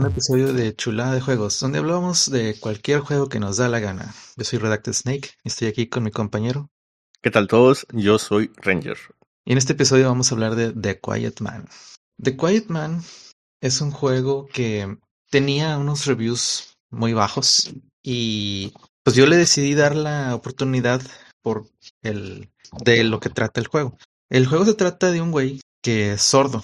un episodio de Chulada de Juegos, donde hablamos de cualquier juego que nos da la gana. Yo soy Redacted Snake y estoy aquí con mi compañero. ¿Qué tal todos? Yo soy Ranger. Y en este episodio vamos a hablar de The Quiet Man. The Quiet Man es un juego que tenía unos reviews muy bajos y pues yo le decidí dar la oportunidad por el de lo que trata el juego. El juego se trata de un güey que es sordo.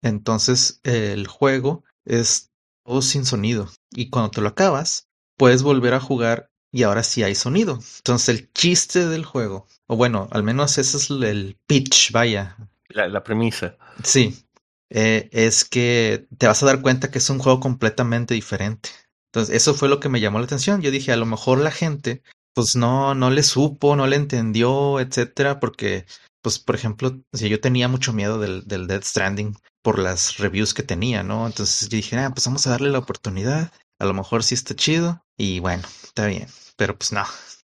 Entonces el juego es todo sin sonido. Y cuando te lo acabas, puedes volver a jugar y ahora sí hay sonido. Entonces el chiste del juego, o bueno, al menos ese es el pitch, vaya. La, la premisa. Sí, eh, es que te vas a dar cuenta que es un juego completamente diferente. Entonces eso fue lo que me llamó la atención. Yo dije, a lo mejor la gente pues no, no le supo, no le entendió, etcétera, porque, pues, por ejemplo, si yo tenía mucho miedo del, del Dead Stranding por las reviews que tenía, ¿no? Entonces yo dije, ah, pues vamos a darle la oportunidad, a lo mejor sí está chido, y bueno, está bien, pero pues no.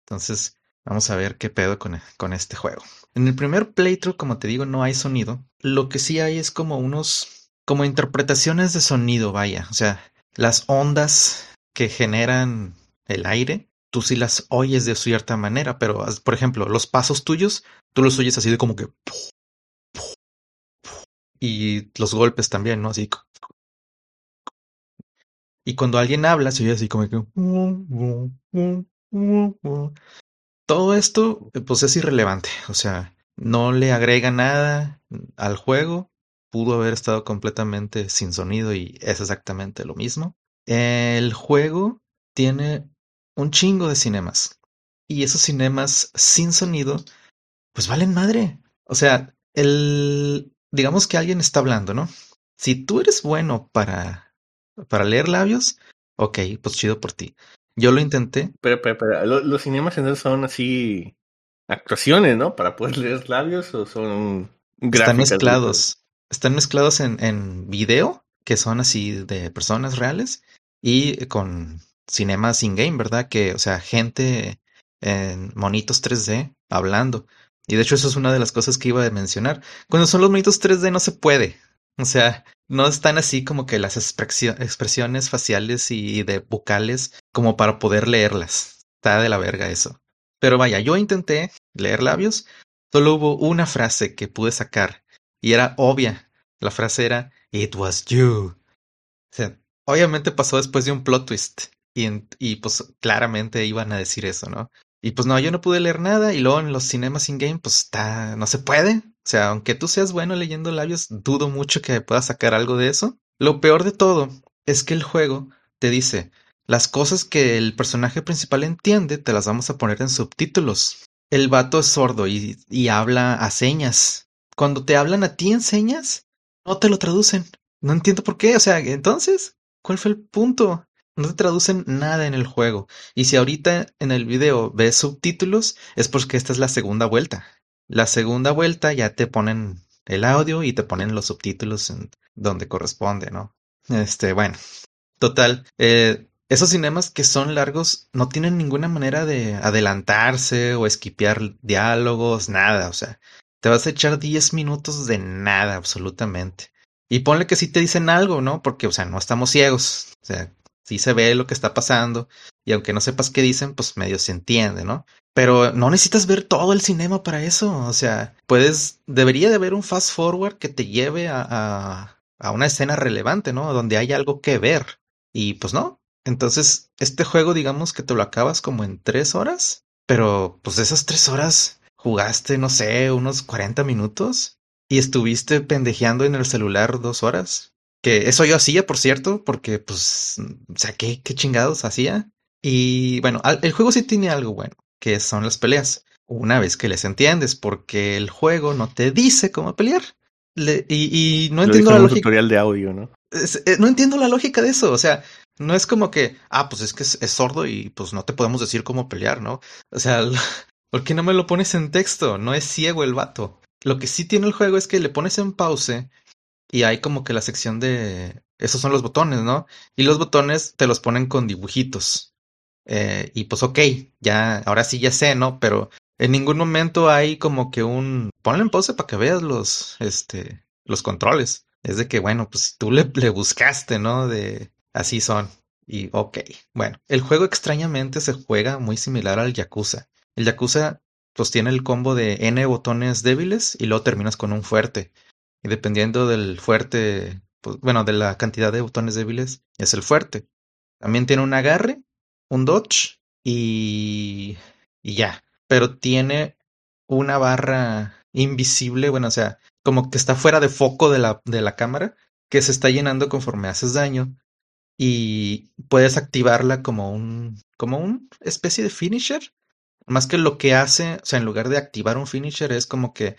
Entonces, vamos a ver qué pedo con, con este juego. En el primer playthrough, como te digo, no hay sonido. Lo que sí hay es como unos, como interpretaciones de sonido, vaya, o sea, las ondas que generan el aire tú sí las oyes de cierta manera, pero por ejemplo, los pasos tuyos, tú los oyes así de como que... Y los golpes también, ¿no? Así. Y cuando alguien habla, se oye así como que... Todo esto, pues es irrelevante, o sea, no le agrega nada al juego, pudo haber estado completamente sin sonido y es exactamente lo mismo. El juego tiene un chingo de cinemas. Y esos cinemas sin sonido, pues valen madre. O sea, el, digamos que alguien está hablando, ¿no? Si tú eres bueno para, para leer labios, ok, pues chido por ti. Yo lo intenté. Pero, pero, pero los cinemas entonces son así actuaciones, ¿no? Para poder leer labios o son Están mezclados. Están mezclados en, en video, que son así de personas reales, y con cinemas in-game, ¿verdad? Que, o sea, gente en monitos 3D hablando. Y de hecho eso es una de las cosas que iba a mencionar. Cuando son los monitos 3D no se puede. O sea, no están así como que las expresiones faciales y de vocales como para poder leerlas. Está de la verga eso. Pero vaya, yo intenté leer labios. Solo hubo una frase que pude sacar y era obvia. La frase era It was you. O sea, obviamente pasó después de un plot twist. Y, y pues claramente iban a decir eso, ¿no? Y pues no, yo no pude leer nada y luego en los cinemas in-game pues está, no se puede. O sea, aunque tú seas bueno leyendo labios, dudo mucho que puedas sacar algo de eso. Lo peor de todo es que el juego te dice, las cosas que el personaje principal entiende te las vamos a poner en subtítulos. El vato es sordo y, y habla a señas. Cuando te hablan a ti en señas, no te lo traducen. No entiendo por qué. O sea, entonces, ¿cuál fue el punto? No te traducen nada en el juego. Y si ahorita en el video ves subtítulos, es porque esta es la segunda vuelta. La segunda vuelta ya te ponen el audio y te ponen los subtítulos en donde corresponde, ¿no? Este, bueno, total. Eh, esos cinemas que son largos no tienen ninguna manera de adelantarse o esquipear diálogos, nada. O sea, te vas a echar 10 minutos de nada, absolutamente. Y ponle que sí te dicen algo, ¿no? Porque, o sea, no estamos ciegos. O sea, sí se ve lo que está pasando y aunque no sepas qué dicen, pues medio se entiende, ¿no? Pero no necesitas ver todo el cinema para eso, o sea, puedes, debería de haber un fast forward que te lleve a, a, una escena relevante, ¿no? Donde hay algo que ver. Y pues no. Entonces, este juego, digamos que te lo acabas como en tres horas, pero pues esas tres horas jugaste, no sé, unos 40 minutos y estuviste pendejeando en el celular dos horas. Que eso yo hacía, por cierto, porque pues, o sea, ¿qué, qué chingados hacía? Y bueno, el juego sí tiene algo bueno, que son las peleas. Una vez que les entiendes, porque el juego no te dice cómo pelear. Le, y, y, no entiendo la lógica. tutorial de audio, ¿no? Es, eh, no entiendo la lógica de eso. O sea, no es como que, ah, pues es que es, es, sordo y pues no te podemos decir cómo pelear, ¿no? O sea, ¿por qué no me lo pones en texto? No es ciego el vato. Lo que sí tiene el juego es que le pones en pause y hay como que la sección de... Esos son los botones, ¿no? Y los botones te los ponen con dibujitos. Eh, y pues ok, ya, ahora sí ya sé, ¿no? Pero en ningún momento hay como que un... Ponle en pause para que veas los, este, los controles. Es de que, bueno, pues tú le, le buscaste, ¿no? De, Así son. Y ok, bueno, el juego extrañamente se juega muy similar al Yakuza. El Yakuza pues tiene el combo de N botones débiles y luego terminas con un fuerte. Y dependiendo del fuerte, pues, bueno, de la cantidad de botones débiles, es el fuerte. También tiene un agarre, un dodge y, y ya. Pero tiene una barra invisible, bueno, o sea, como que está fuera de foco de la, de la cámara, que se está llenando conforme haces daño. Y puedes activarla como un, como un especie de finisher. Más que lo que hace, o sea, en lugar de activar un finisher, es como que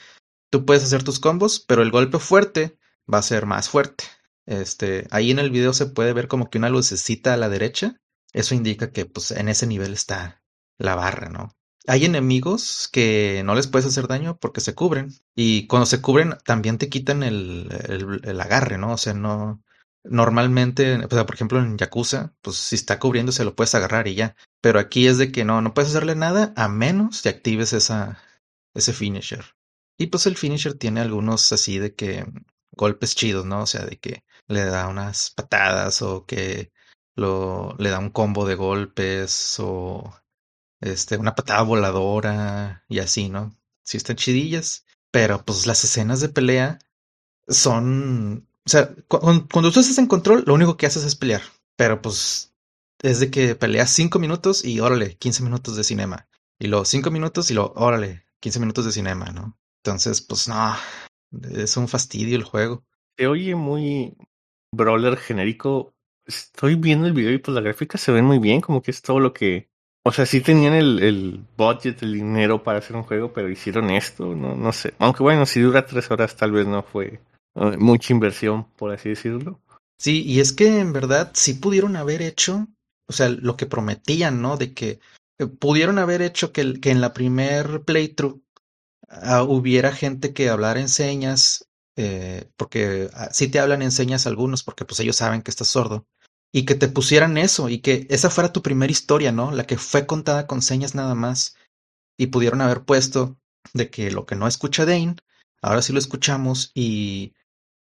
tú puedes hacer tus combos, pero el golpe fuerte va a ser más fuerte. Este, ahí en el video se puede ver como que una lucecita a la derecha. Eso indica que pues en ese nivel está la barra, ¿no? Hay enemigos que no les puedes hacer daño porque se cubren. Y cuando se cubren también te quitan el, el, agarre, ¿no? O sea, no. Normalmente, o sea, por ejemplo en Yakuza, pues si está cubriendo se lo puedes agarrar y ya. Pero aquí es de que no, no puedes hacerle nada a menos que actives esa, ese finisher. Y pues el finisher tiene algunos así de que golpes chidos, ¿no? O sea, de que le da unas patadas o que lo, le da un combo de golpes o este, una patada voladora y así, ¿no? Sí están chidillas, pero pues las escenas de pelea son, o sea, cuando, tú estás en control, lo único que haces es pelear, pero pues es de que peleas cinco minutos y órale, 15 minutos de cinema. Y luego cinco minutos y luego órale, 15 minutos de cinema, ¿no? Entonces, pues no, es un fastidio el juego. Se oye muy brawler genérico. Estoy viendo el video y pues la gráfica se ve muy bien, como que es todo lo que o sea, sí tenían el, el budget, el dinero para hacer un juego, pero hicieron esto, no, no sé. Aunque bueno, si dura tres horas, tal vez no fue eh, mucha inversión, por así decirlo. Sí, y es que en verdad sí pudieron haber hecho, o sea, lo que prometían, ¿no? De que eh, pudieron haber hecho que, que en la primer playthrough uh, hubiera gente que hablara en señas, eh, porque uh, sí te hablan en señas algunos, porque pues ellos saben que estás sordo y que te pusieran eso y que esa fuera tu primera historia, ¿no? La que fue contada con señas nada más y pudieron haber puesto de que lo que no escucha Dane, ahora sí lo escuchamos y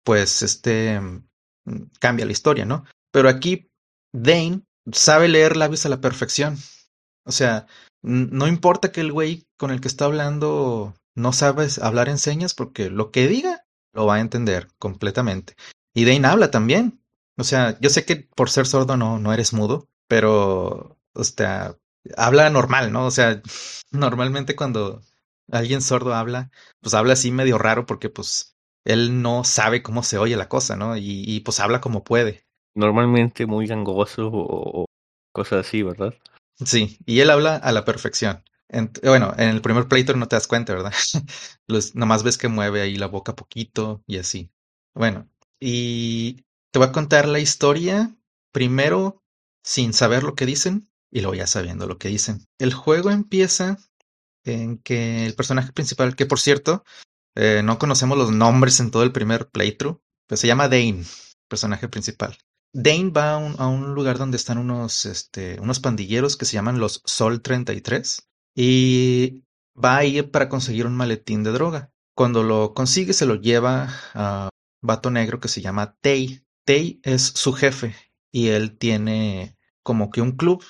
pues este mm, cambia la historia, ¿no? Pero aquí Dane sabe leer labios a la perfección. O sea, no importa que el güey con el que está hablando no sabe hablar en señas porque lo que diga lo va a entender completamente. Y Dane habla también. O sea, yo sé que por ser sordo no, no eres mudo, pero, o sea, habla normal, ¿no? O sea, normalmente cuando alguien sordo habla, pues habla así medio raro porque pues él no sabe cómo se oye la cosa, ¿no? Y, y pues habla como puede. Normalmente muy gangoso o, cosas así, ¿verdad? Sí, y él habla a la perfección. En, bueno, en el primer playthrough no te das cuenta, ¿verdad? Los, nomás ves que mueve ahí la boca poquito y así. Bueno, y te voy a contar la historia primero sin saber lo que dicen y luego ya sabiendo lo que dicen. El juego empieza en que el personaje principal, que por cierto, eh, no conocemos los nombres en todo el primer playthrough, pues se llama Dane, personaje principal. Dane va a un, a un lugar donde están unos, este, unos pandilleros que se llaman los Sol 33 y va a ir para conseguir un maletín de droga. Cuando lo consigue se lo lleva a vato negro que se llama Tay. Tay es su jefe y él tiene como que un club,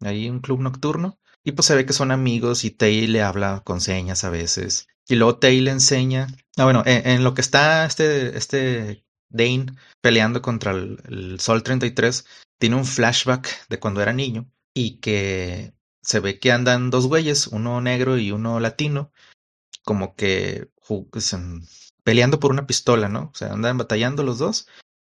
ahí un club nocturno, y pues se ve que son amigos y Tay le habla con señas a veces. Y luego Tay le enseña, ah bueno, en, lo que está este, este Dane peleando contra el, el Sol 33, tiene un flashback de cuando era niño y que se ve que andan dos güeyes, uno negro y uno latino, como que peleando por una pistola, ¿no? O sea, andan batallando los dos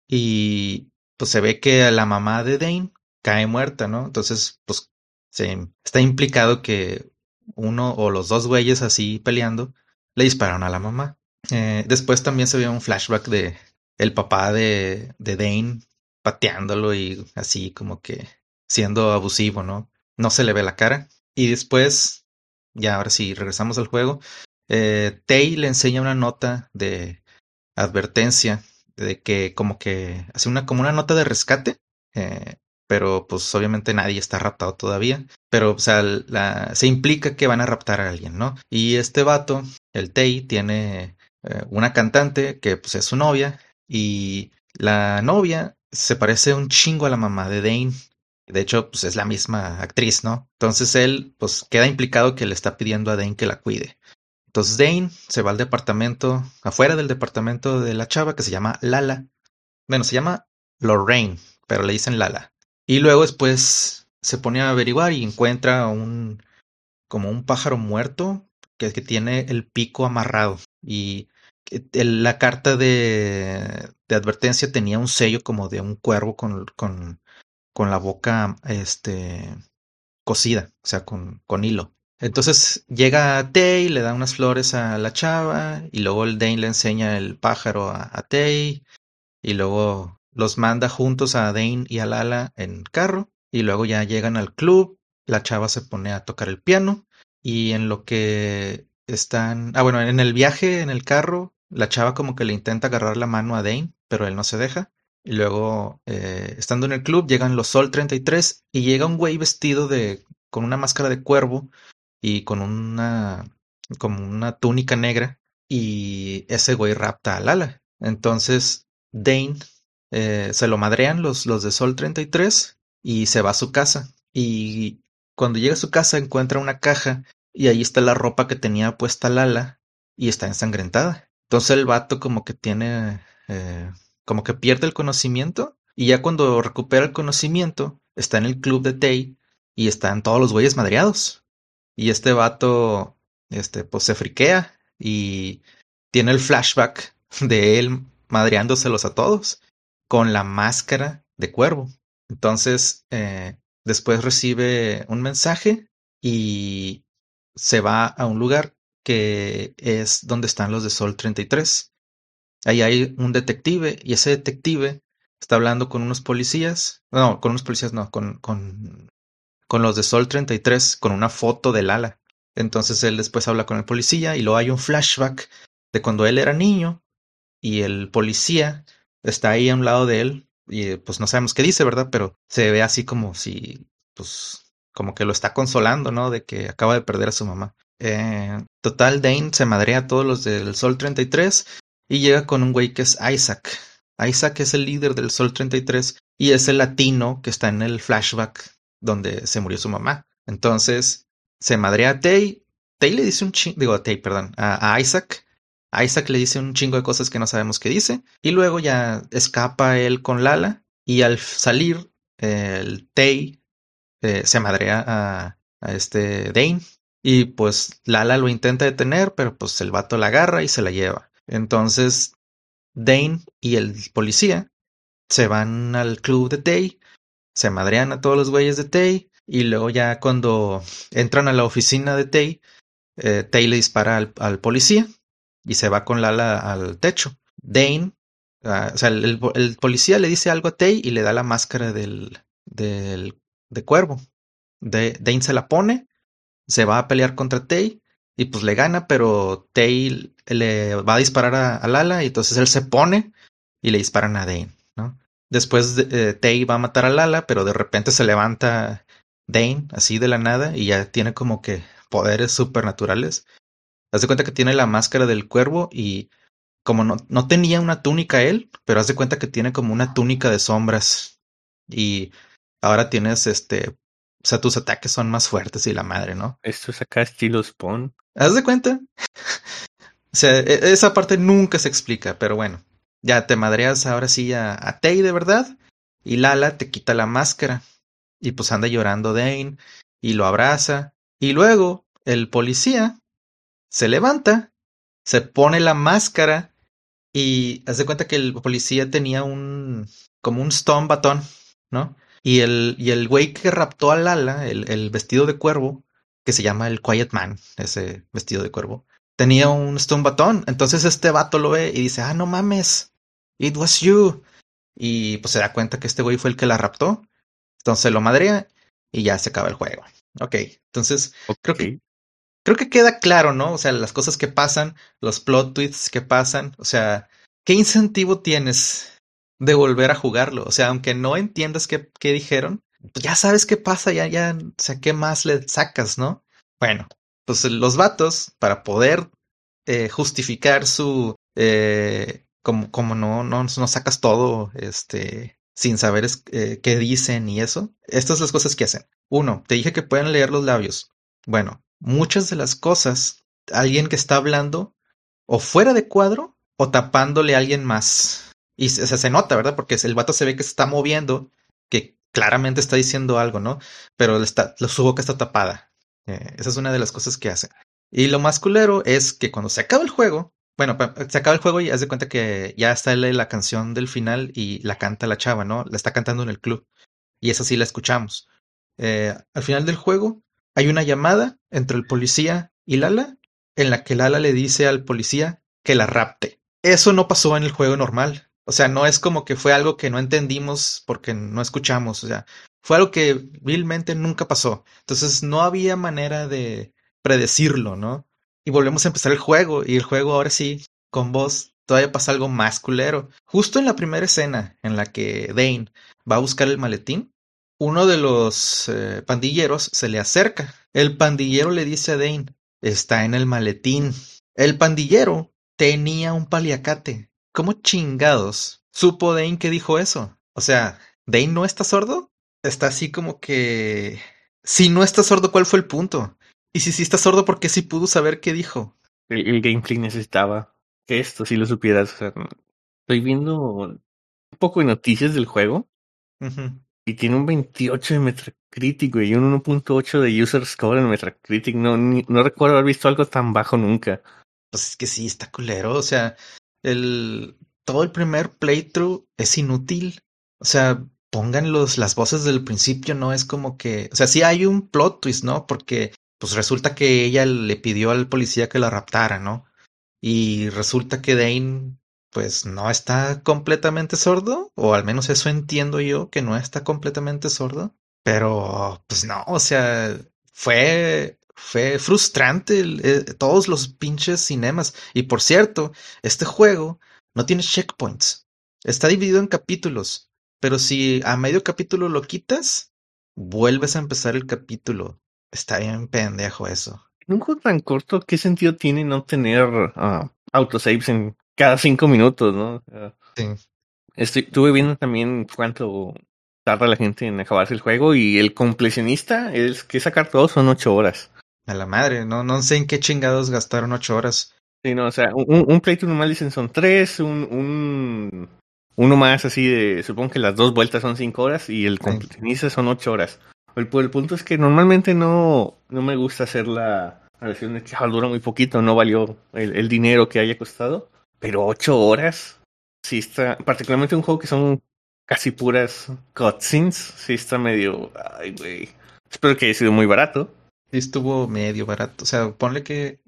y pues se ve que la mamá de Dane cae muerta, ¿no? Entonces, pues se, está implicado que uno o los dos güeyes así peleando le dispararon a la mamá. Eh, después también se ve un flashback de el papá de, de Dane pateándolo y así como que siendo abusivo, ¿no? No se le ve la cara. Y después, ya ahora sí, regresamos al juego. Eh, Tay le enseña una nota de advertencia de que como que hace una como una nota de rescate, eh, pero pues obviamente nadie está raptado todavía, pero o sea, la, se implica que van a raptar a alguien, ¿no? Y este vato, el Tei, tiene eh, una cantante que pues es su novia y la novia se parece un chingo a la mamá de Dane. De hecho, pues es la misma actriz, ¿no? Entonces él, pues queda implicado que le está pidiendo a Dane que la cuide. Entonces Dane se va al departamento, afuera del departamento de la chava que se llama Lala. Bueno, se llama Lorraine, pero le dicen Lala. Y luego después se pone a averiguar y encuentra un como un pájaro muerto que, tiene el pico amarrado y la carta de, de, advertencia tenía un sello como de un cuervo con, con la boca este, cosida, o sea, con, con hilo. Entonces llega Tay, le da unas flores a la chava y luego el Dane le enseña el pájaro a, a Tay y luego los manda juntos a Dane y a Lala en carro y luego ya llegan al club, la chava se pone a tocar el piano y en lo que están, ah bueno, en el viaje en el carro, la chava como que le intenta agarrar la mano a Dane, pero él no se deja. Y luego, eh, estando en el club, llegan los Sol 33 y llega un güey vestido de, con una máscara de cuervo y con una, como una túnica negra y ese güey rapta a Lala. Entonces, Dane eh, se lo madrean los, los de Sol 33 y se va a su casa. Y cuando llega a su casa encuentra una caja y ahí está la ropa que tenía puesta Lala y está ensangrentada. Entonces el vato como que tiene, eh, como que pierde el conocimiento y ya cuando recupera el conocimiento está en el club de Tay y están todos los güeyes madreados. Y este vato, este, pues se friquea y tiene el flashback de él madreándoselos a todos con la máscara de cuervo. Entonces, eh, después recibe un mensaje y se va a un lugar que es donde están los de Sol 33. Ahí hay un detective y ese detective está hablando con unos policías, no, con unos policías no, con, con, con los de Sol 33, con una foto del ala. Entonces él después habla con el policía y luego hay un flashback de cuando él era niño y el policía está ahí a un lado de él y pues no sabemos qué dice, ¿verdad? Pero se ve así como si, pues, como que lo está consolando, ¿no? De que acaba de perder a su mamá. Eh, total, Dane se madrea a todos los del Sol 33 y llega con un güey que es Isaac. Isaac es el líder del Sol 33 y es el latino que está en el flashback donde se murió su mamá. Entonces, se madrea a Tay. Tay le dice un chingo, digo a Tay, perdón, a, Isaac. Isaac le dice un chingo de cosas que no sabemos qué dice. Y luego ya escapa él con Lala. Y al salir, el Tay eh, se madrea a, a este Dane y pues Lala lo intenta detener, pero pues el vato la agarra y se la lleva. Entonces Dane y el policía se van al club de Tay, se madrean a todos los güeyes de Tay y luego ya cuando entran a la oficina de Tay, eh, Tay le dispara al, policía y se va con Lala al techo. Dane, ah, o sea, el, policía le dice algo a Tay y le da la máscara del, del de cuervo. De, Dane se la pone se va a pelear contra Tay y pues le gana, pero Tay le va a disparar a, Lala y entonces él se pone y le disparan a Dane, ¿no? Después eh, Tay va a matar a Lala, pero de repente se levanta Dane así de la nada y ya tiene como que poderes supernaturales. Haz de cuenta que tiene la máscara del cuervo y como no, no tenía una túnica él, pero haz de cuenta que tiene como una túnica de sombras y ahora tienes este o sea, tus ataques son más fuertes y la madre, ¿no? Esto es acá estilo Spawn. ¿Haz de cuenta? o sea, e, esa parte nunca se explica, pero bueno. Ya te madreas ahora sí a, a Tay de verdad. Y Lala te quita la máscara. Y pues anda llorando Dane. Y lo abraza. Y luego el policía se levanta. Se pone la máscara. Y haz de cuenta que el policía tenía un. como un stone batón, ¿no? Y el, y el güey que raptó a Lala, el, el vestido de cuervo, que se llama el Quiet Man, ese vestido de cuervo, tenía un stone batón. Entonces este vato lo ve y dice, ah, no mames, it was you. Y pues se da cuenta que este güey fue el que la raptó. Entonces lo madrea y ya se acaba el juego. Ok, entonces creo que creo que queda claro, ¿no? O sea, las cosas que pasan, los plot twists que pasan, o sea, ¿qué incentivo tienes de volver a jugarlo. O sea, aunque no entiendas qué, qué dijeron, ya sabes qué pasa, ya, ya, qué más le sacas, ¿no? Bueno, pues los vatos, para poder eh, justificar su, eh, como, como no, no, no sacas todo, este, sin saber eh, qué dicen y eso. Estas son las cosas que hacen. Uno, te dije que pueden leer los labios. Bueno, muchas de las cosas, alguien que está hablando o fuera de cuadro o tapándole a alguien más. Y se, se nota, ¿verdad? Porque el vato se ve que se está moviendo, que claramente está diciendo algo, ¿no? Pero está, su boca está tapada. Eh, esa es una de las cosas que hace. Y lo más culero es que cuando se acaba el juego, bueno, se acaba el juego y haz de cuenta que ya está la canción del final y la canta la chava, ¿no? La está cantando en el club. Y esa sí la escuchamos. Eh, al final del juego hay una llamada entre el policía y Lala en la que Lala le dice al policía que la rapte. Eso no pasó en el juego normal. O sea, no es como que fue algo que no entendimos porque no escuchamos. O sea, fue algo que vilmente nunca pasó. Entonces no había manera de predecirlo, ¿no? Y volvemos a empezar el juego. Y el juego ahora sí, con voz, todavía pasa algo más culero. Justo en la primera escena en la que Dane va a buscar el maletín, uno de los eh, pandilleros se le acerca. El pandillero le dice a Dane, está en el maletín. El pandillero tenía un paliacate. ¿Cómo chingados supo Dane que dijo eso? O sea, ¿Dane no está sordo? Está así como que... Si no está sordo, ¿cuál fue el punto? Y si sí está sordo, ¿por qué sí pudo saber qué dijo? El, gameplay necesitaba que esto si lo supieras. estoy viendo un poco de noticias del juego. Y tiene un 28 de Metacritic, y un 1.8 de User Score en Metacritic. No, no recuerdo haber visto algo tan bajo nunca. Pues es que sí, está culero. O sea, el, todo el primer playthrough es inútil. O sea, pongan los, las voces del principio, no es como que, o sea, sí hay un plot twist, ¿no? Porque pues resulta que ella le pidió al policía que la raptara, ¿no? Y resulta que Dane pues no está completamente sordo, o al menos eso entiendo yo, que no está completamente sordo, pero pues no, o sea, fue fue frustrante eh, todos los pinches cinemas. Y por cierto, este juego no tiene checkpoints. Está dividido en capítulos. Pero si a medio capítulo lo quitas, vuelves a empezar el capítulo. Está bien pendejo eso. En un juego tan corto, ¿qué sentido tiene no tener uh, autosaves en cada cinco minutos, no? sí. estuve viendo también cuánto tarda la gente en acabarse el juego y el completionista es que sacar todo son ocho horas. A la madre, no, no sé en qué chingados gastaron ocho horas. Sí, no, o sea, un, un playthrough normal dicen son tres, un, un, uno más así de, supongo que las dos vueltas son cinco horas y el completionista son ocho horas. El, el, punto es que normalmente no, no me gusta hacer la, versión de que ah, dura muy poquito, no valió el, el, dinero que haya costado, pero ocho horas, sí está, particularmente un juego que son casi puras cutscenes, sí está medio, ay güey, espero que haya sido muy barato estuvo medio barato. O sea, ponle que.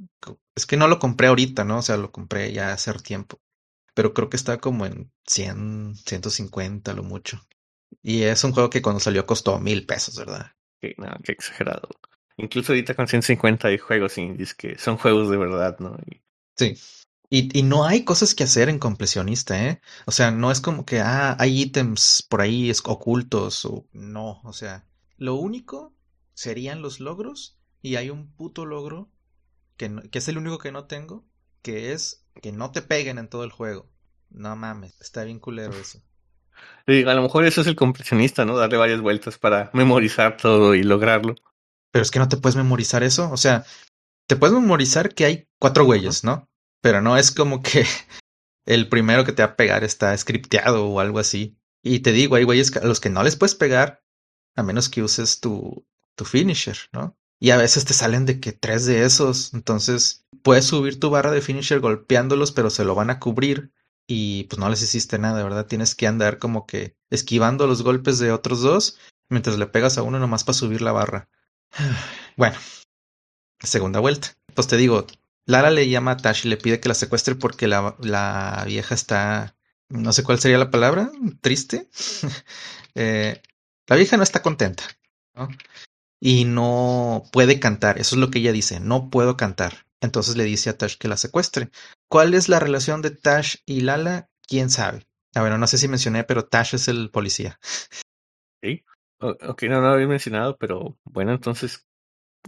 Es que no lo compré ahorita, ¿no? O sea, lo compré ya hace tiempo. Pero creo que está como en 100, 150 lo mucho. Y es un juego que cuando salió costó mil pesos, ¿verdad? Qué, no, qué exagerado. Incluso ahorita con 150 hay juegos indies que son juegos de verdad, ¿no? Sí. Y, y, no hay cosas que hacer en completionista, ¿eh? O sea, no es como que, ah, hay ítems por ahí ocultos o no. O sea, lo único serían los logros y hay un puto logro que, que es el único que no tengo, que es que no te peguen en todo el juego. No mames, está bien culero eso. a lo mejor eso es el completionista, ¿no? Darle varias vueltas para memorizar todo y lograrlo. Pero es que no te puedes memorizar eso. O sea, te puedes memorizar que hay cuatro güeyes, ¿no? Pero no es como que el primero que te va a pegar está scripteado o algo así. Y te digo, hay güeyes a los que no les puedes pegar a menos que uses tu, tu finisher, ¿no? Y a veces te salen de que tres de esos, entonces puedes subir tu barra de finisher golpeándolos, pero se lo van a cubrir y pues no les hiciste nada, ¿verdad? Tienes que andar como que esquivando los golpes de otros dos mientras le pegas a uno nomás para subir la barra. Bueno, segunda vuelta. Pues te digo, Lara le llama a Tash y le pide que la secuestre porque la, la vieja está, no sé cuál sería la palabra, triste. eh, la vieja no está contenta, ¿no? Y no puede cantar. Eso es lo que ella dice, no puedo cantar. Entonces le dice a Tash que la secuestre. ¿Cuál es la relación de Tash y Lala? ¿Quién sabe? A ver, no sé si mencioné, pero Tash es el policía. Sí. Ok, no, no lo había mencionado, pero bueno, entonces,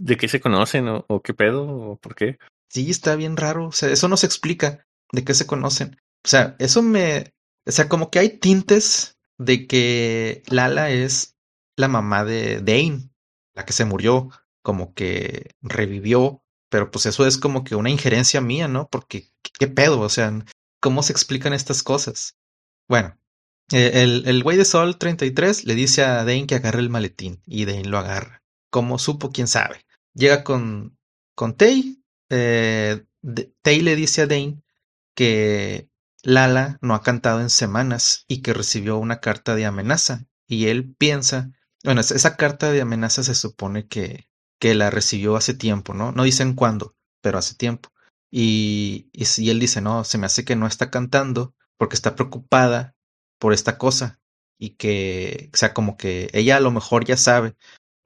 ¿de qué se conocen o, o qué pedo o por qué? Sí, está bien raro. O sea, eso no se explica de qué se conocen. O sea, eso me... O sea, como que hay tintes de que Lala es la mamá de Dane, la que se murió, como que revivió, pero pues eso es como que una injerencia mía, ¿no? Porque, ¿qué pedo? O sea, ¿cómo se explican estas cosas? Bueno, eh, el, güey de Sol 33 le dice a Dane que agarre el maletín y Dane lo agarra. ¿Cómo supo? ¿Quién sabe? Llega con, con Tay. Eh, Tay le dice a Dane que Lala no ha cantado en semanas y que recibió una carta de amenaza. Y él piensa, bueno, esa carta de amenaza se supone que, que la recibió hace tiempo, ¿no? No dicen cuándo, pero hace tiempo. Y, y, él dice, no, se me hace que no está cantando porque está preocupada por esta cosa y que, o sea, como que ella a lo mejor ya sabe.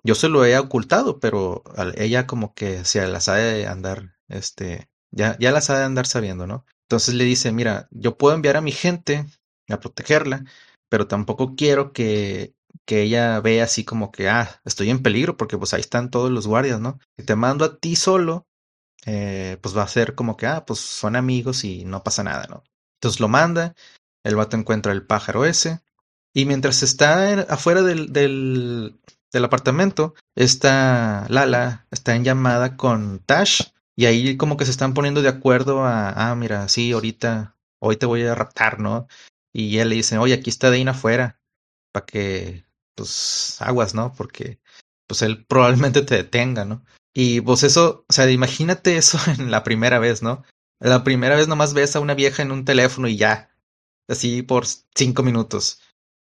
Yo se lo he ocultado, pero ella como que se la sabe andar, este, ya, ya la sabe andar sabiendo, ¿no? Entonces le dice, mira, yo puedo enviar a mi gente a protegerla, pero tampoco quiero que, que ella vea así como que, ah, estoy en peligro, porque pues ahí están todos los guardias, ¿no? Si te mando a ti solo, eh, pues va a ser como que, ah, pues son amigos y no pasa nada, ¿no? Entonces lo manda, el vato encuentra el pájaro ese, y mientras está afuera del, del, del apartamento, esta Lala está en llamada con Tash, y ahí como que se están poniendo de acuerdo a, ah, mira, sí, ahorita, hoy te voy a raptar, ¿no? Y él le dice, oye, aquí está Dane afuera, para que, pues, aguas, ¿no? Porque, pues, él probablemente te detenga, ¿no? Y pues eso, o sea, imagínate eso en la primera vez, ¿no? La primera vez nomás ves a una vieja en un teléfono y ya, así por cinco minutos.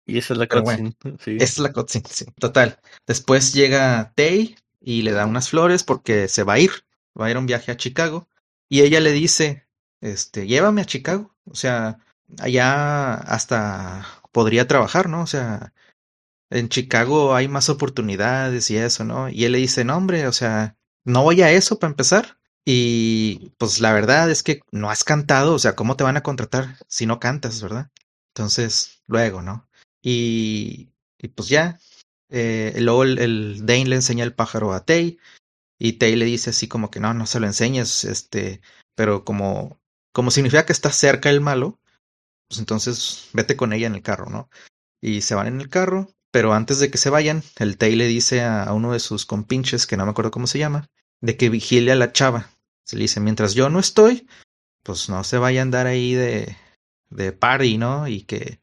Y esa es la cutscene. Bueno, sí. Esa es la cutscene, sí, total. Después llega Tay y le da unas flores porque se va a ir, va a ir a un viaje a Chicago. Y ella le dice, este, llévame a Chicago. O sea, allá hasta podría trabajar, ¿no? O sea, en Chicago hay más oportunidades y eso, ¿no? Y él le dice, no, hombre, o sea, no voy a eso para empezar. Y pues la verdad es que no has cantado, o sea, ¿cómo te van a contratar si no cantas, verdad? Entonces, luego, ¿no? Y, y pues ya, eh, luego el, el, Dane le enseña el pájaro a Tay y Tay le dice así como que no, no se lo enseñes, este, pero como, como significa que está cerca el malo, pues entonces vete con ella en el carro, ¿no? Y se van en el carro, pero antes de que se vayan, el Tay le dice a, uno de sus compinches, que no me acuerdo cómo se llama, de que vigile a la chava. Se le dice, mientras yo no estoy, pues no se vaya a andar ahí de, de party, ¿no? Y que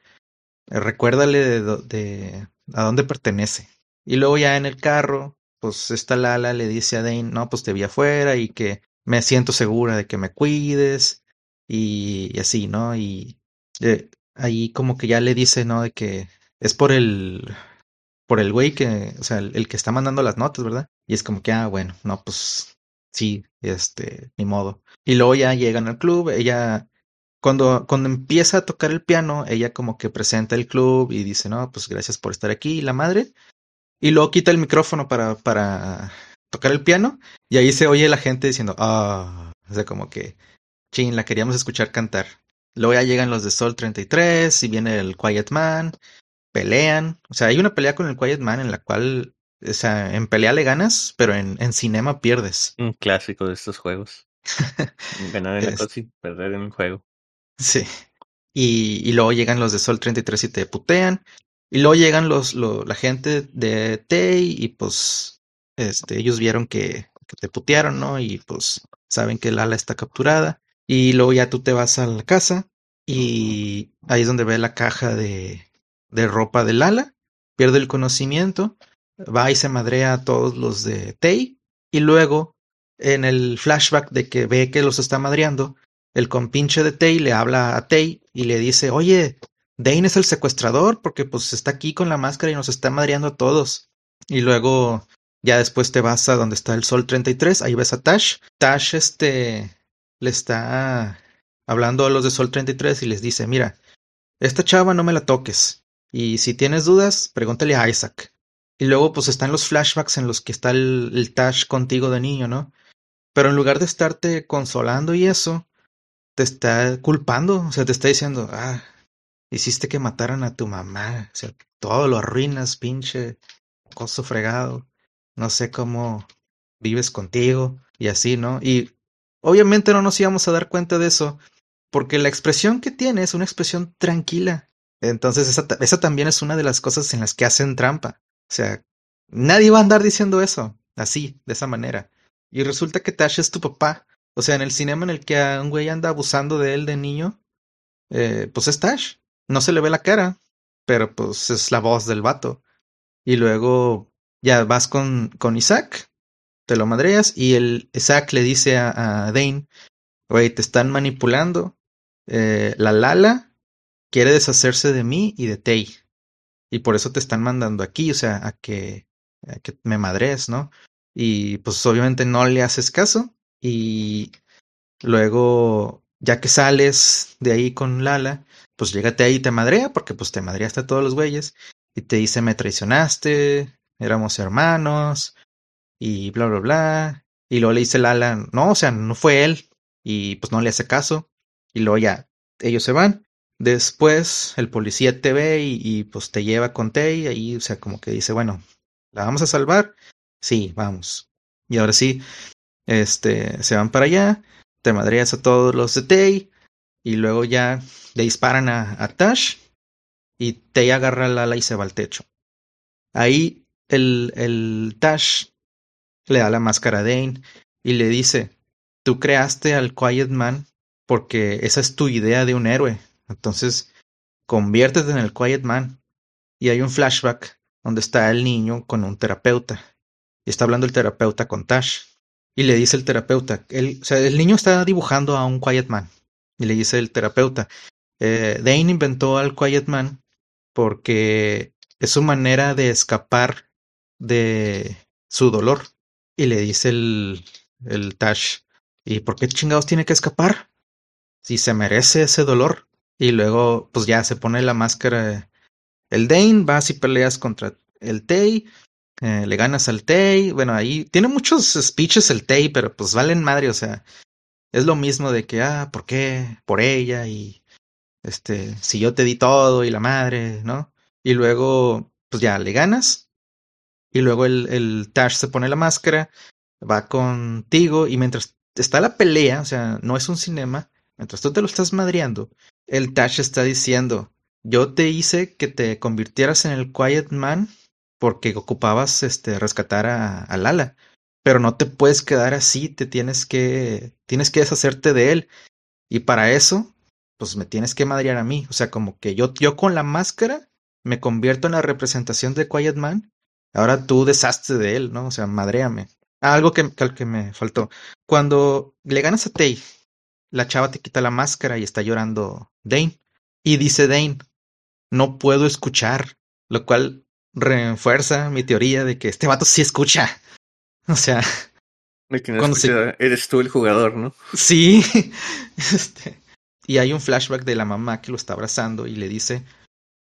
recuérdale de, de, a dónde pertenece. Y luego ya en el carro, pues esta Lala le dice a Dane, no, pues te vi afuera y que me siento segura de que me cuides y, y así, ¿no? Y eh, ahí como que ya le dice, ¿no? De que es por el por el güey que, o sea, el, el, que está mandando las notas, ¿verdad? Y es como que, ah, bueno, no, pues sí, este, ni modo. Y luego ya llegan al club, ella, cuando, cuando empieza a tocar el piano, ella como que presenta el club y dice, no, pues gracias por estar aquí, la madre. Y luego quita el micrófono para, para tocar el piano y ahí se oye la gente diciendo, ah, o sea, como que, chin, la queríamos escuchar cantar. Luego ya llegan los de Sol 33 y viene el Quiet Man pelean. O sea, hay una pelea con el Quiet Man en la cual, o sea, en pelea le ganas, pero en, en cinema pierdes. Un clásico de estos juegos. Ganar en la cosa y perder en el juego. Sí. Y, y, luego llegan los de Sol 33 y te putean. Y luego llegan los, lo, la gente de Tay y pues este, ellos vieron que, que te putearon, ¿no? Y pues saben que Lala está capturada. Y luego ya tú te vas a la casa y ahí es donde ve la caja de, de ropa del ala, pierde el conocimiento, va y se madrea a todos los de Tay, y luego, en el flashback de que ve que los está madreando, el compinche de Tay le habla a Tay y le dice, oye, Dane es el secuestrador porque pues está aquí con la máscara y nos está madreando a todos. Y luego ya después te vas a donde está el Sol 33, ahí ves a Tash. Tash este le está hablando a los de Sol 33 y les dice, mira, esta chava no me la toques. Y si tienes dudas, pregúntale a Isaac. Y luego pues están los flashbacks en los que está el, el Tash contigo de niño, ¿no? Pero en lugar de estarte consolando y eso, te está culpando, o sea, te está diciendo, ah, hiciste que mataran a tu mamá, o sea, todo lo arruinas, pinche coso fregado, no sé cómo vives contigo y así, ¿no? Y obviamente no nos íbamos a dar cuenta de eso, porque la expresión que tiene es una expresión tranquila, Entonces, esa, también es una de las cosas en las que hacen trampa. O sea, nadie va a andar diciendo eso, así, de esa manera. Y resulta que Tash es tu papá. O sea, en el cinema en el que un güey anda abusando de él de niño, eh, pues es Tash. No se le ve la cara, pero pues es la voz del vato. Y luego ya vas con, con Isaac, te lo madreas, y el Isaac le dice a, a Dane, güey, te están manipulando. Eh, la Lala quiere deshacerse de mí y de Tay. Y por eso te están mandando aquí, o sea, a que, a que me madres, ¿no? Y pues obviamente no le haces caso. Y luego, ya que sales de ahí con Lala, pues llégate ahí y te madrea, porque pues te madreaste a todos los güeyes. Y te dice, me traicionaste, éramos hermanos, y bla, bla, bla. Y luego le dice Lala, no, o sea, no fue él. Y pues no le hace caso. Y luego ya, ellos se van. Después el policía te ve y, pues te lleva con Tay y ahí, o sea, como que dice, bueno, ¿la vamos a salvar? Sí, vamos. Y ahora sí, este, se van para allá, te madreas a todos los de Tay y luego ya le disparan a, a Tash y Tay agarra a Lala y se va al techo. Ahí el, el Tash le da la máscara a Dane y le dice, tú creaste al Quiet Man porque esa es tu idea de un héroe, entonces, conviértete en el Quiet Man. Y hay un flashback donde está el niño con un terapeuta. Y está hablando el terapeuta con Tash. Y le dice el terapeuta, el, o sea, el niño está dibujando a un Quiet Man. Y le dice el terapeuta, eh, Dane inventó al Quiet Man porque es su manera de escapar de su dolor. Y le dice el, el Tash, ¿y por qué chingados tiene que escapar? Si se merece ese dolor. Y luego, pues ya se pone la máscara. El Dane, vas y peleas contra el Tay. Eh, le ganas al Tay. Bueno, ahí tiene muchos speeches el Tay, pero pues valen madre, o sea. Es lo mismo de que, ah, ¿por qué? Por ella y este, si yo te di todo y la madre, ¿no? Y luego, pues ya le ganas. Y luego el, el Tash se pone la máscara, va contigo y mientras está la pelea, o sea, no es un cinema, mientras tú te lo estás madreando, el Tash está diciendo, yo te hice que te convirtieras en el Quiet Man porque ocupabas este rescatar a, a Lala, pero no te puedes quedar así, te tienes que tienes que deshacerte de él y para eso pues me tienes que madrear a mí, o sea, como que yo yo con la máscara me convierto en la representación de Quiet Man, ahora tú deshazte de él, ¿no? O sea, madréame. Ah, algo que, que me faltó. Cuando le ganas a Tay la chava te quita la máscara y está llorando Dane. Y dice Dane, no puedo escuchar, lo cual refuerza mi teoría de que este vato sí escucha. O sea, de que no cuando se... eres tú el jugador, ¿no? Sí. Este... Y hay un flashback de la mamá que lo está abrazando y le dice,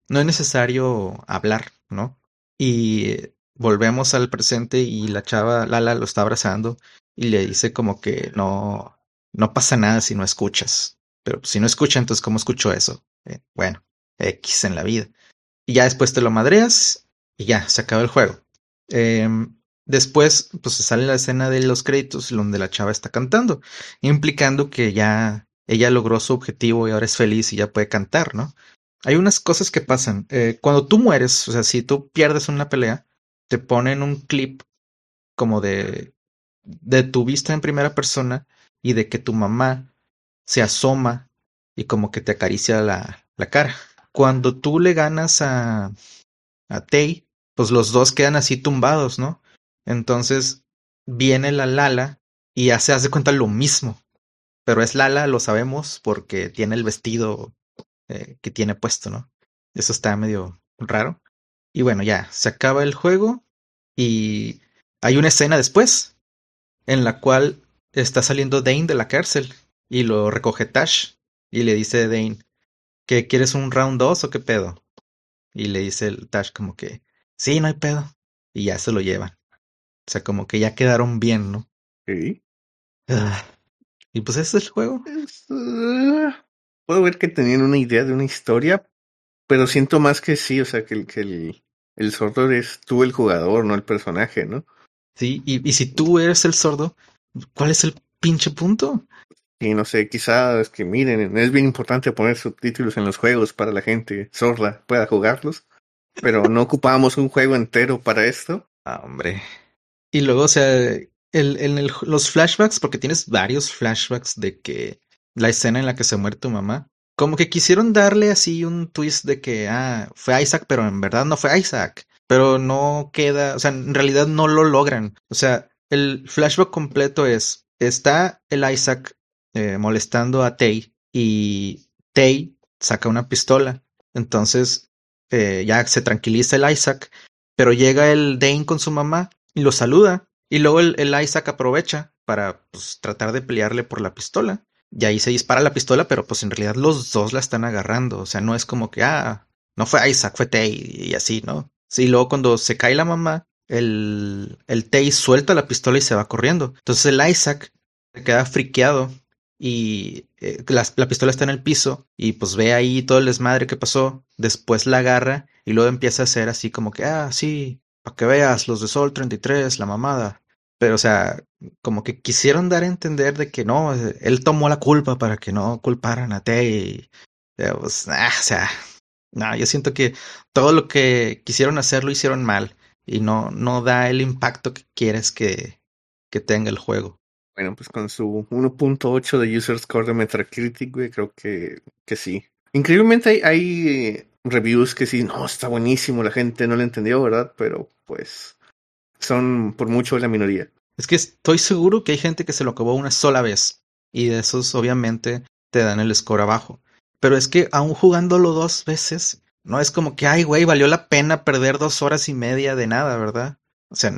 no es necesario hablar, ¿no? Y volvemos al presente y la chava Lala lo está abrazando y le dice como que no, no pasa nada si no escuchas. Pero si no escucha, entonces ¿cómo escucho eso? Eh, bueno, X en la vida. Y ya después te lo madreas y ya, se acaba el juego. Eh, después, pues sale la escena de los créditos donde la chava está cantando, implicando que ya ella logró su objetivo y ahora es feliz y ya puede cantar, ¿no? Hay unas cosas que pasan. Eh, cuando tú mueres, o sea, si tú pierdes una pelea, te ponen un clip como de, de tu vista en primera persona y de que tu mamá se asoma y como que te acaricia la, la cara. Cuando tú le ganas a, a Tay, pues los dos quedan así tumbados, ¿no? Entonces viene la Lala y ya se hace cuenta lo mismo. Pero es Lala, lo sabemos, porque tiene el vestido eh, que tiene puesto, ¿no? Eso está medio raro. Y bueno, ya, se acaba el juego y hay una escena después en la cual está saliendo Dane de la cárcel y lo recoge Tash y le dice a Dane que quieres un round 2 o qué pedo. Y le dice el Tash como que sí, no hay pedo. Y ya se lo llevan. O sea, como que ya quedaron bien, ¿no? Sí. Ah. Y pues ese es el juego. Es, uh, puedo ver que tenían una idea de una historia, pero siento más que sí, o sea, que el, que el, el sordo eres tú el jugador, no el personaje, ¿no? Sí, y, y si tú eres el sordo, ¿Cuál es el pinche punto? Y no sé, quizás que miren, es bien importante poner subtítulos en los juegos para la gente sorda pueda jugarlos, pero no ocupábamos un juego entero para esto. Ah, hombre. Y luego, o sea, el, en el, los flashbacks, porque tienes varios flashbacks de que la escena en la que se muere tu mamá, como que quisieron darle así un twist de que, ah, fue Isaac, pero en verdad no fue Isaac. Pero no queda, o sea, en realidad no lo logran. O sea, el flashback completo es, está el Isaac eh, molestando a Tay y Tay saca una pistola. Entonces eh, ya se tranquiliza el Isaac, pero llega el Dane con su mamá y lo saluda. Y luego el, Isaac aprovecha para pues, tratar de pelearle por la pistola. Y ahí se dispara la pistola, pero pues en realidad los dos la están agarrando. O sea, no es como que, ah, no fue Isaac, fue Tay y así, ¿no? Sí, luego cuando se cae la mamá, el, el Tay suelta la pistola y se va corriendo. Entonces el Isaac se queda friqueado y eh, la, la, pistola está en el piso y pues ve ahí todo el desmadre que pasó. Después la agarra y luego empieza a hacer así como que, ah, sí, para que veas los de Sol 33, la mamada. Pero, o sea, como que quisieron dar a entender de que no, él tomó la culpa para que no culparan a Tay. Pues, ah, o sea, no, yo siento que todo lo que quisieron hacer lo hicieron mal y no, no da el impacto que quieres que, que tenga el juego. Bueno, pues con su 1.8 de user score de Metacritic, güey, creo que, que sí. Increíblemente hay, hay reviews que sí, no, está buenísimo, la gente no lo entendió, ¿verdad? Pero pues son por mucho la minoría. Es que estoy seguro que hay gente que se lo acabó una sola vez y de esos obviamente te dan el score abajo. Pero es que aún jugándolo dos veces, no es como que, ay, güey, valió la pena perder dos horas y media de nada, ¿verdad? O sea,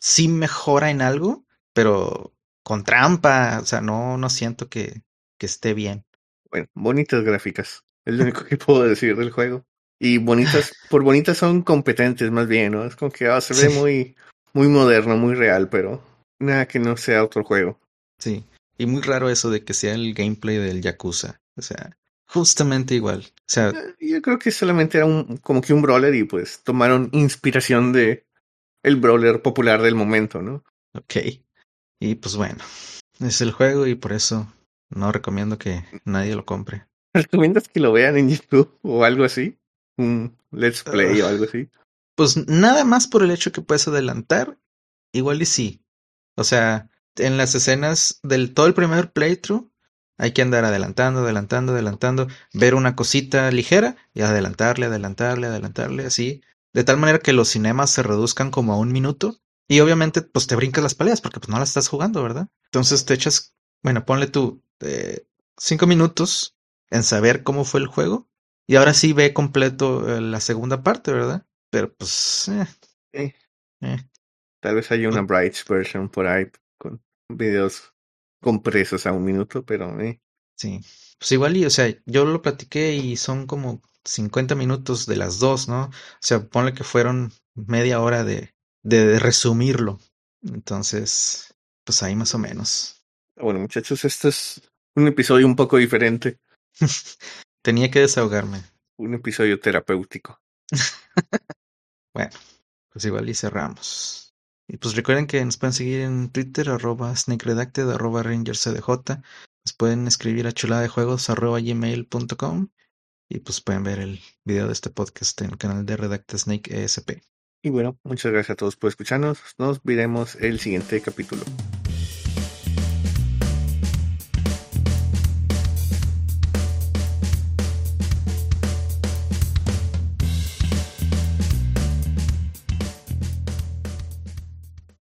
sí mejora en algo, pero con trampa, o sea, no, no siento que, que esté bien. Bueno, bonitas gráficas, es lo único que puedo decir del juego. Y bonitas, por bonitas son competentes más bien, ¿no? Es como que ah, se ve sí. muy, muy moderno, muy real, pero nada que no sea otro juego. Sí, y muy raro eso de que sea el gameplay del Yakuza. O sea, justamente igual. O sea, yo creo que solamente era un, como que un brawler y pues tomaron inspiración de el brawler popular del momento, ¿no? Ok. Y pues bueno, es el juego y por eso no recomiendo que nadie lo compre. ¿Recomiendas que lo vean en YouTube o algo así? Un let's play uh, o algo así. Pues nada más por el hecho que puedes adelantar, igual y sí. O sea, en las escenas del todo el primer playthrough, hay que andar adelantando, adelantando, adelantando, ver una cosita ligera y adelantarle, adelantarle, adelantarle, así. De tal manera que los cinemas se reduzcan como a un minuto. Y obviamente, pues te brincas las peleas porque pues no las estás jugando, ¿verdad? Entonces te echas, bueno, ponle tú eh, cinco minutos en saber cómo fue el juego. Y ahora sí ve completo eh, la segunda parte, ¿verdad? Pero pues... Eh, eh. Tal vez haya una Bright version por ahí con videos compresos a un minuto, pero... Eh. Sí, pues igual y, o sea, yo lo platiqué y son como 50 minutos de las dos, ¿no? O sea, ponle que fueron media hora de, de, de resumirlo. Entonces, pues ahí más o menos. Bueno, muchachos, este es un episodio un poco diferente. Tenía que desahogarme. Un episodio terapéutico. bueno, pues igual y cerramos. Y pues recuerden que nos pueden seguir en Twitter, arroba snakeredacted, arroba rangercdj. Nos pueden escribir a chulada de juegos, arroba gmail.com. Y pues pueden ver el video de este podcast en el canal de Redacta Snake ESP. Y bueno, muchas gracias a todos por escucharnos. Nos veremos el siguiente capítulo.